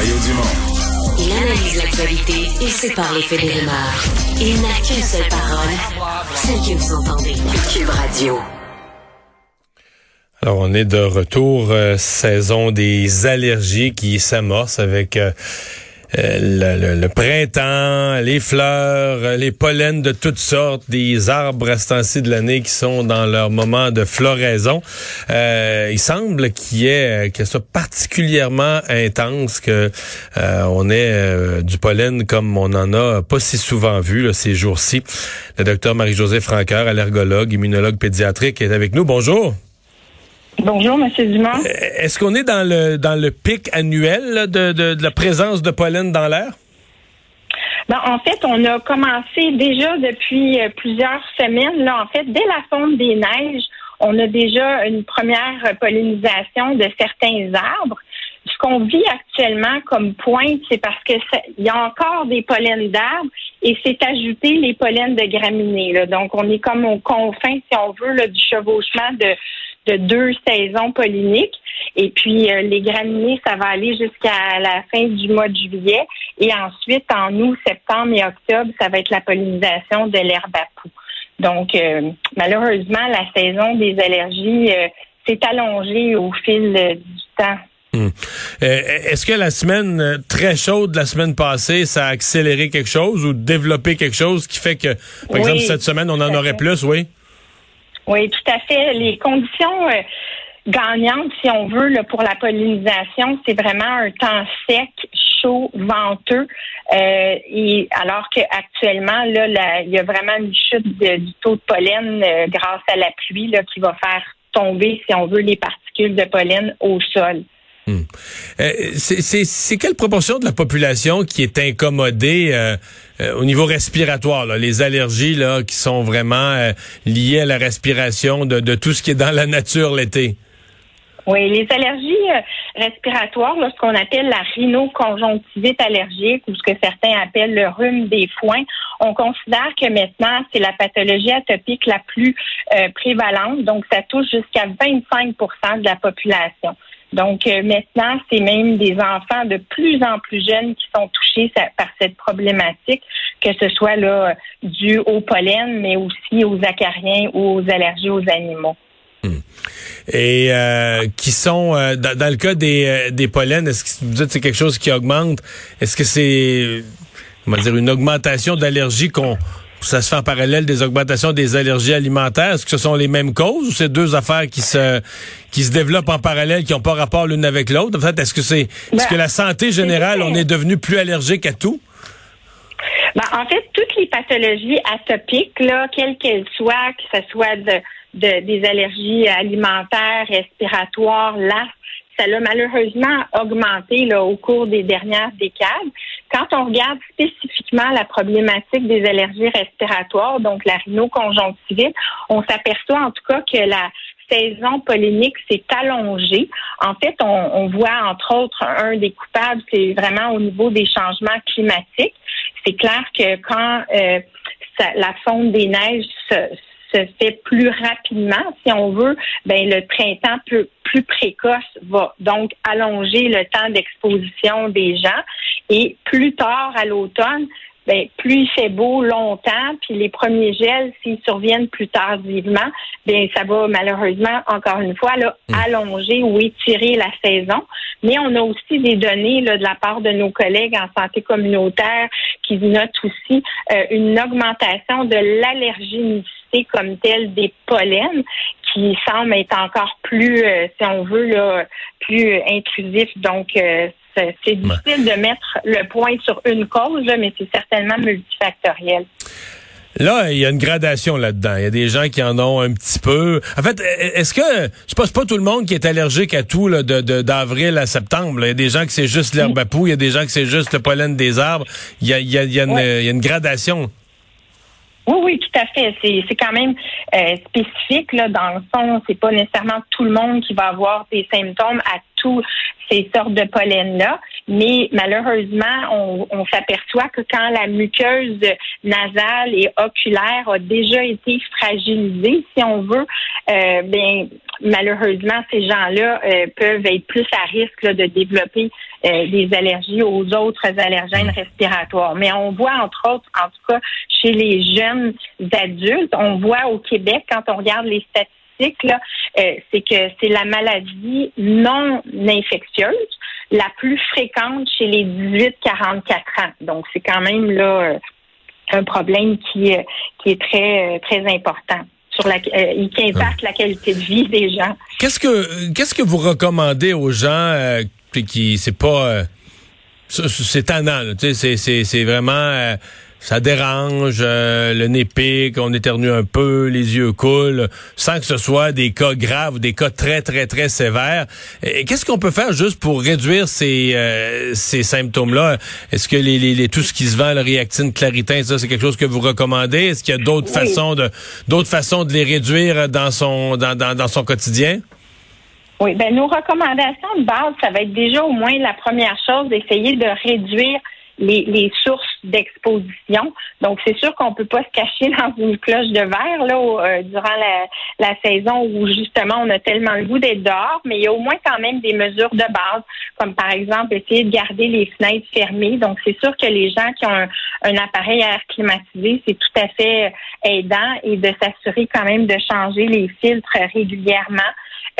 Mario Dumont. Il analyse l'actualité et sépare les faits des rumeurs. Il n'a qu'une seule parole, celle que vous entendez. Cube Radio. Alors, on est de retour, euh, saison des allergies qui s'amorce avec euh, euh, le, le- printemps, les fleurs, les pollens de toutes sortes, des arbres à ce temps-ci de l'année qui sont dans leur moment de floraison. Euh, il semble qu'il y ait que soit particulièrement intense, que euh, on ait euh, du pollen comme on en a pas si souvent vu ces jours-ci. Le docteur Marie-Josée Franqueur, allergologue, immunologue pédiatrique, est avec nous. Bonjour. Bonjour, Monsieur Dumont. Est-ce qu'on est dans le dans le pic annuel là, de, de, de la présence de pollen dans l'air? Ben, en fait, on a commencé déjà depuis euh, plusieurs semaines. Là, en fait, dès la fonte des neiges, on a déjà une première pollinisation de certains arbres. Ce qu'on vit actuellement comme pointe, c'est parce que il y a encore des pollens d'arbres et c'est ajouté les pollens de graminées. là. Donc, on est comme au confin, si on veut, là, du chevauchement de, de deux saisons polliniques. Et puis, euh, les graminées, ça va aller jusqu'à la fin du mois de juillet. Et ensuite, en août, septembre et octobre, ça va être la pollinisation de l'herbe à poux. Donc, euh, malheureusement, la saison des allergies euh, s'est allongée au fil du temps. Euh, Est-ce que la semaine très chaude de la semaine passée, ça a accéléré quelque chose ou développé quelque chose qui fait que, par Oui, exemple, cette semaine, on en aurait plus, oui? Oui, tout à fait. Les conditions euh, gagnantes, si on veut, là, pour la pollinisation, c'est vraiment un temps sec, chaud, venteux. Euh, et alors qu'actuellement, là, la- il y a vraiment une chute du taux de pollen euh, grâce à la pluie là, qui va faire tomber, si on veut, les particules de pollen au sol. Euh, c'est- quelle proportion de la population qui est incommodée euh, euh, au niveau respiratoire, les allergies qui sont vraiment liées à la respiration de, tout ce qui est dans la nature l'été? Oui, les allergies respiratoires, ce qu'on appelle la rhinoconjonctivite allergique ou ce que certains appellent le rhume des foins, on considère que maintenant, c'est la pathologie atopique la plus prévalente. Donc, ça touche jusqu'à 25% de la population. Donc, euh, maintenant, c'est même des enfants de plus en plus jeunes qui sont touchés par cette problématique, que ce soit là dû au pollen, mais aussi aux acariens ou aux allergies aux animaux. et euh, qui sont euh, dans, le cas des, euh, des pollens, est-ce que vous dites que c'est quelque chose qui augmente? Est-ce que c'est comment dire une augmentation d'allergies qu'on ça se fait en parallèle des augmentations des allergies alimentaires. Est-ce que ce sont les mêmes causes ou c'est deux affaires qui se qui se développent en parallèle qui n'ont pas rapport l'une avec l'autre? En fait, est-ce que c'est est-ce Ben, que la santé générale, on est devenu plus allergique à tout? Ben, en fait, toutes les pathologies atopiques, là, quelles qu'elles soient, que ce soit de, de- des allergies alimentaires, respiratoires, l'asthme, ça l'a malheureusement augmenté là, au cours des dernières décades. Quand on regarde spécifiquement la problématique des allergies respiratoires, donc la rhinoconjonctivite, on s'aperçoit en tout cas que la saison pollinique s'est allongée. En fait, on, on voit entre autres un des coupables, c'est vraiment au niveau des changements climatiques. C'est clair que quand euh, ça- la fonte des neiges se, se fait plus rapidement, si on veut, ben le printemps plus, plus précoce va donc allonger le temps d'exposition des gens. Et plus tard à l'automne, ben, plus il fait beau longtemps, puis les premiers gels, s'ils surviennent plus tardivement, ben ça va malheureusement, encore une fois, là, allonger ou étirer la saison. Mais on a aussi des données là, de la part de nos collègues en santé communautaire qui notent aussi euh, une augmentation de l'allergénicité comme telle des pollens qui semble être encore plus, euh, si on veut, là, plus euh, intrusif. Donc, euh, c'est difficile de mettre le point sur une cause, là, mais c'est certainement multifactoriel. Là, il y a une gradation là-dedans. Il y a des gens qui en ont un petit peu. En fait, est-ce que je pense pas tout le monde qui est allergique à tout là, de d'avril à septembre. là. Il y a des gens que c'est juste l'herbe à poux, il y a des gens que c'est juste le pollen des arbres. Il y a, il y a, il y a une, Ouais. il y a une gradation. Oui, oui, tout à fait. C'est, quand même euh, spécifique là. Dans le fond, c'est pas nécessairement tout le monde qui va avoir des symptômes à ces sortes de pollen-là. Mais malheureusement, on, s'aperçoit que quand la muqueuse nasale et oculaire a déjà été fragilisée, si on veut, euh, bien malheureusement, ces gens-là euh, peuvent être plus à risque de développer euh, des allergies aux autres allergènes respiratoires. Mais on voit, entre autres, en tout cas, chez les jeunes adultes, on voit au Québec, quand on regarde les statistiques, euh, c'est que c'est la maladie non infectieuse la plus fréquente chez les 18-44 ans. Donc, c'est quand même là un problème qui, qui est très, très important sur la, euh, qui impacte la qualité de vie des gens. Qu'est-ce que qu'est-ce que vous recommandez aux gens euh, qui c'est pas euh, c'est tannant, c'est c'est vraiment euh, ça dérange, euh, le nez pique, on éternue un peu, les yeux coulent, sans que ce soit des cas graves ou des cas très, très, très sévères. Qu'est-ce qu'on peut faire juste pour réduire ces, euh, ces symptômes-là? Est-ce que les, les, tout ce qui se vend, le réactine, claritin, ça, c'est quelque chose que vous recommandez? Est-ce qu'il y a d'autres façons de d'autres façons de les réduire dans son dans, dans, dans son quotidien? Oui, ben nos recommandations de base, ça va être déjà au moins la première chose d'essayer de réduire les, sources d'exposition. Donc, c'est sûr qu'on peut pas se cacher dans une cloche de verre là euh, durant la, saison où justement on a tellement le goût d'être dehors, mais il y a au moins quand même des mesures de base, comme par exemple essayer de garder les fenêtres fermées. Donc, c'est sûr que les gens qui ont un, un appareil air climatisé, c'est tout à fait aidant et de s'assurer quand même de changer les filtres régulièrement.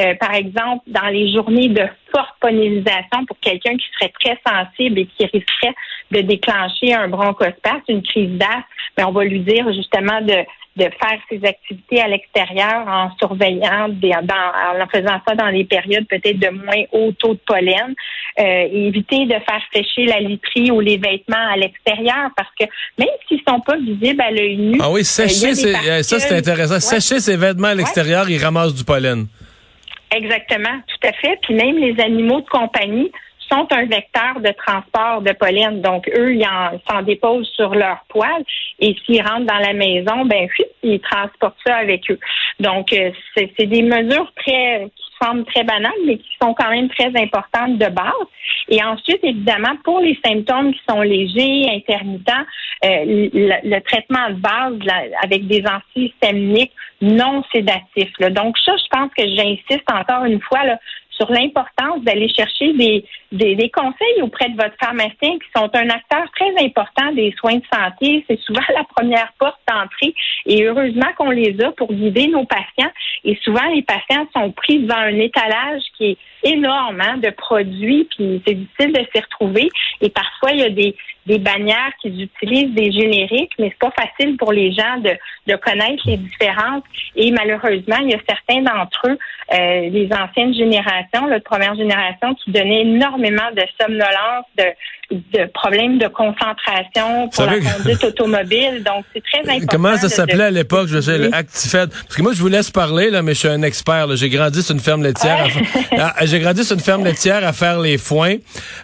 Euh, par exemple, dans les journées de forte pollinisation pour quelqu'un qui serait très sensible et qui risquerait de déclencher un bronchospasme, une crise d'asthme, mais ben, on va lui dire justement de, de faire ses activités à l'extérieur en surveillant, en faisant ça dans les périodes peut-être de moins haut taux de pollen, euh, et éviter de faire sécher la literie ou les vêtements à l'extérieur parce que même s'ils sont pas visibles à l'œil nu, ah oui, sécher, euh, ça c'est intéressant. Sécher ses vêtements à l'extérieur, ils ramassent du pollen. Exactement, tout à fait. Puis même les animaux de compagnie sont un vecteur de transport de pollen. Donc, eux, ils s'en déposent sur leur poils et s'ils rentrent dans la maison, ben, ils transportent ça avec eux. Donc, euh, c'est des mesures très semblent très banales, mais qui sont quand même très importantes de base. Et ensuite, évidemment, pour les symptômes qui sont légers, intermittents, euh, le, traitement de base avec des antihistaminiques non sédatifs. Donc, ça, je pense que j'insiste encore une fois là, sur l'importance d'aller chercher des, des, conseils auprès de votre pharmacien qui sont un acteur très important des soins de santé. C'est souvent la première porte d'entrée et heureusement qu'on les a pour guider nos patients. Et souvent, les patients sont pris devant un étalage qui est énorme hein, de produits, puis c'est difficile de s'y retrouver. Et parfois, il y a des, des bannières qui utilisent des génériques, mais c'est pas facile pour les gens de, de connaître les différences. Et malheureusement, il y a certains d'entre eux, euh, les anciennes générations, la première génération, qui donnaient énormément de somnolence, de, de problèmes de concentration pour la conduite automobile. Donc, c'est très important. Comment ça s'appelait à l'époque, je sais, le Actifed? Parce que moi, je vous laisse parler, là, mais je suis un expert. J'ai grandi sur une ferme laitière. Ah, j'ai grandi sur une ferme laitière à faire les foins.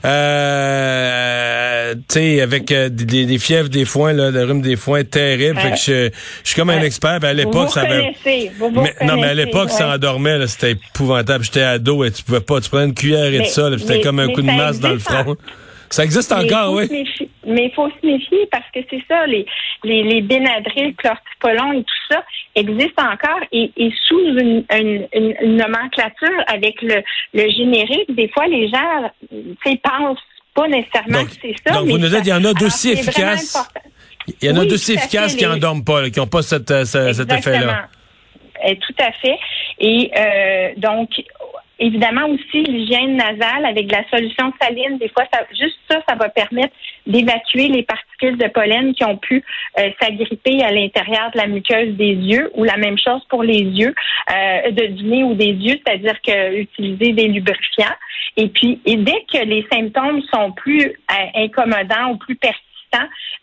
Euh, tu sais, avec euh, des, des, fièvres des foins, là, le rhume des foins terrible. fait que je, je, suis comme un expert. Ben, à l'époque, ça avait... non, mais à l'époque, ça endormait, c'était épouvantable. J'étais ado et tu pouvais pas, tu prenais une cuillère et tout ça, c'était comme un coup de masse dans le front. Ça existe encore, oui. mais il faut se méfier parce que c'est ça, les, les, les Benadryl, chlortipolon et tout ça existent encore et, et sous une, une, une, nomenclature avec le, le générique, des fois les gens pensent pas nécessairement que c'est ça. Donc vous nous dites qu'il y en a d'aussi efficaces. Il y en a d'aussi efficaces qui n'endorment pas, qui n'ont pas cette, euh, cet effet-là. Eh, tout à fait. Et euh, donc, Évidemment aussi l'hygiène nasale avec de la solution saline. Des fois, ça, juste ça, ça va permettre d'évacuer les particules de pollen qui ont pu euh, s'agripper à l'intérieur de la muqueuse des yeux ou la même chose pour les yeux, euh, de, du nez ou des yeux, c'est-à-dire que utiliser des lubrifiants. Et puis, et dès que les symptômes sont plus euh, incommodants ou plus persistants,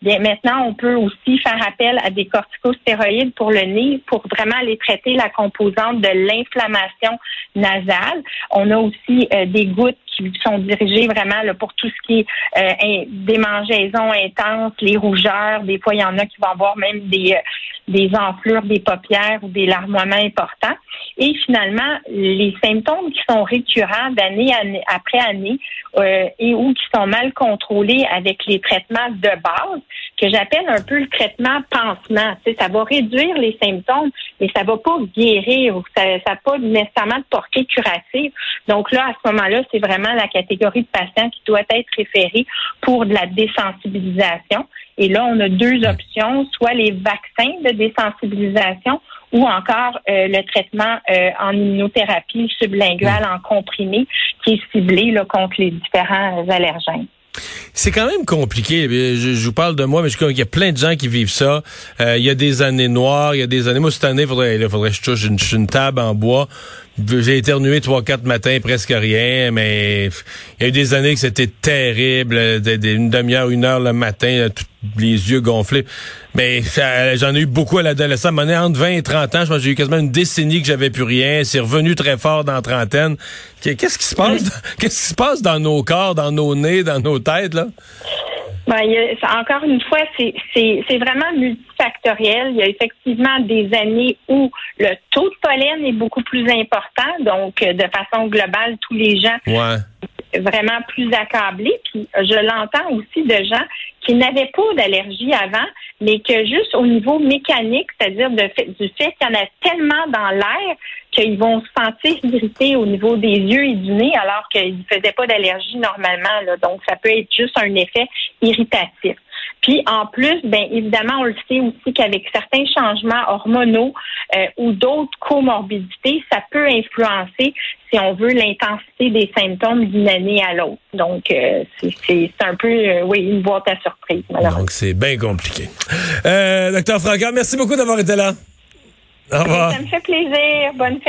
bien maintenant, on peut aussi faire appel à des corticostéroïdes pour le nez pour vraiment aller traiter la composante de l'inflammation nasale. On a aussi euh, des gouttes qui sont dirigées vraiment pour tout ce qui est euh, démangeaisons intenses, les rougeurs. Des fois, il y en a qui vont avoir même des, euh, des enflures des paupières ou des larmoiements importants. Et finalement, les symptômes qui sont récurrents d'année après année euh, et ou qui sont mal contrôlés avec les traitements de base, que j'appelle un peu le traitement pansement. Tu sais, ça va réduire les symptômes, mais ça va pas guérir ou ça n'a pas nécessairement de portée curative. Donc là, à ce moment-là, c'est vraiment la catégorie de patients qui doit être référée pour de la désensibilisation. Et là, on a deux options, soit les vaccins de désensibilisation ou encore euh, le traitement euh, en immunothérapie sublinguale en comprimé qui est ciblé là, contre les différents allergènes. C'est quand même compliqué. Je, je, vous parle de moi, mais je, il y a plein de gens qui vivent ça. Euh, il y a des années noires, il y a des années. Moi, cette année, il faudrait, faudrait que je touche une table en bois. J'ai éternué trois, quatre matins, presque rien, mais il y a eu des années que c'était terrible, une demi-heure, une heure le matin, les yeux gonflés. Mais j'en ai eu beaucoup à l'adolescence. entre 20 et 30 ans, je pense j'ai eu quasiment une décennie que j'avais plus rien. C'est revenu très fort dans la trentaine. Qu'est-ce qui se passe? Qu'est-ce qui se passe dans nos corps, dans nos nez, dans nos têtes, là? Ben, encore une fois, c'est vraiment multifactoriel. Il y a effectivement des années où le taux de pollen est beaucoup plus important. Donc, euh, de façon globale, tous les gens vraiment plus accablés. Puis, je l'entends aussi de gens qui n'avaient pas d'allergie avant, mais que juste au niveau mécanique, c'est-à-dire du fait qu'il y en a tellement dans l'air qu'ils vont se sentir irrités au niveau des yeux et du nez alors qu'ils ne faisaient pas d'allergie normalement. Là. Donc, ça peut être juste un effet irritatif. Puis en plus, bien évidemment, on le sait aussi qu'avec certains changements hormonaux euh, ou d'autres comorbidités, ça peut influencer, si on veut, l'intensité des symptômes d'une année à l'autre. Donc euh, c'est un peu, euh, oui, une boîte à surprise. Donc c'est bien compliqué. docteur Franca, merci beaucoup d'avoir été là. Au revoir. Ça me fait plaisir. Bonne fête.